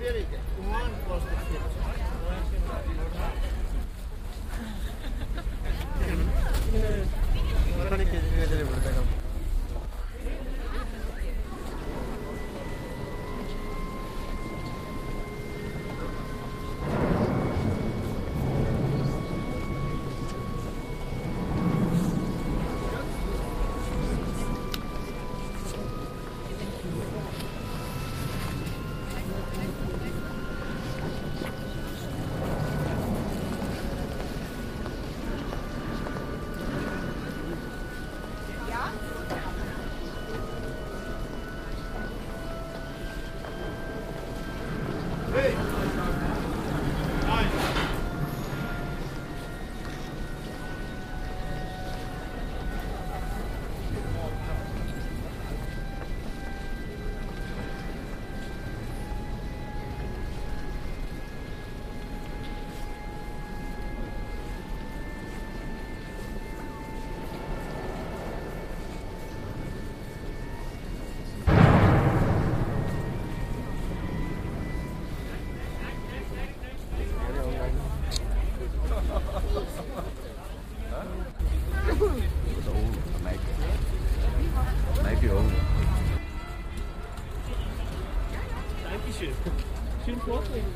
Берите, туман просто. Hey. Nice. Schön vorbringen.